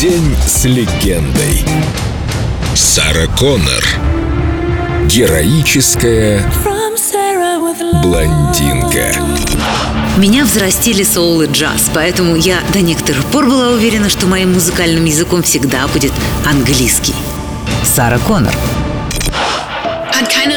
День с легендой. Сара Коннор. Героическая блондинка. Меня взрастили соул и джаз, поэтому я до некоторых пор была уверена, что моим музыкальным языком всегда будет английский. Сара Коннор.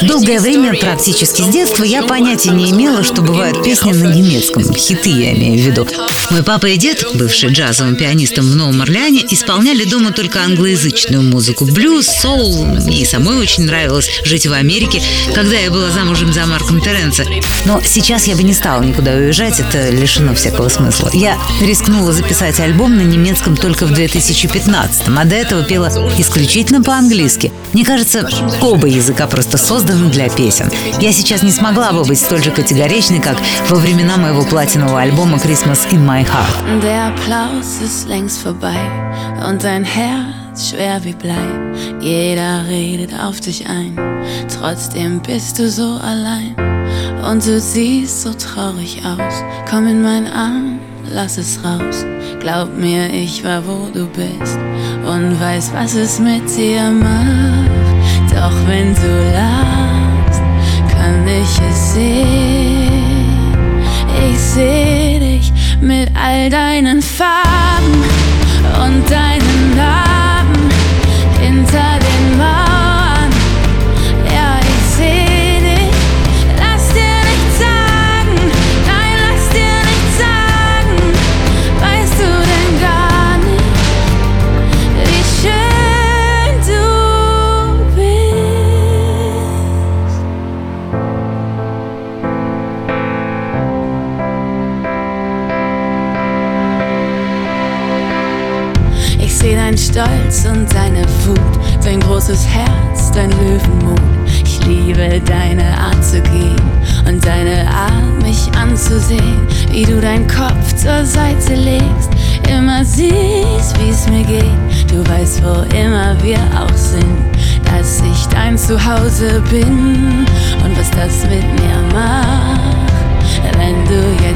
Долгое время, практически с детства, я понятия не имела, что бывают песни на немецком. Хиты я имею в виду. Мой папа и дед, бывший джазовым пианистом в Новом Орлеане, исполняли дома только англоязычную музыку. Блюз, соул. Мне и самой очень нравилось жить в Америке, когда я была замужем за Марком Теренце. Но сейчас я бы не стала никуда уезжать, это лишено всякого смысла. Я рискнула записать альбом на немецком только в 2015 а до этого пела исключительно по-английски. Мне кажется, оба языка просто созданы для песен. Я сейчас не смогла бы быть столь же категоричной, как во времена моего платинового альбома «Christmas in my heart». Der Applaus ist längst vorbei und dein Herz schwer wie Blei. Jeder redet auf dich ein, trotzdem bist du so allein. Und du siehst so traurig aus, komm in mein Arm, lass es raus. Glaub mir, ich war wo du bist und weiß, was es mit dir macht. Doch wenn du lachst, kann ich es sehen. Ich seh dich mit all deinen Farben seh dein Stolz und deine Wut, dein großes Herz, dein Löwenmut. Ich liebe deine Art zu gehen und deine Art, mich anzusehen, wie du deinen Kopf zur Seite legst, immer siehst, wie's mir geht. Du weißt, wo immer wir auch sind, dass ich dein Zuhause bin und was das mit mir macht, wenn du jetzt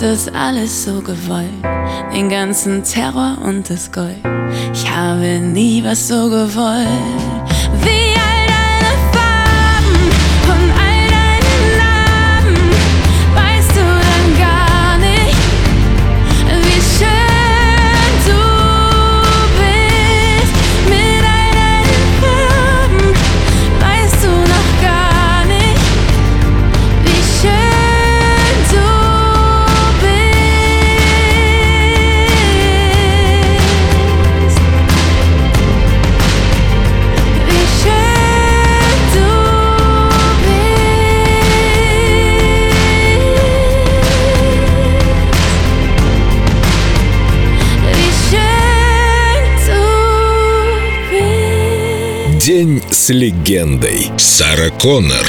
das alles so gewollt, den ganzen Terror und das Gold. Ich habe nie was so gewollt День с легендой. Сара Коннор.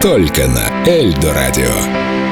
Только на Эльдо радио.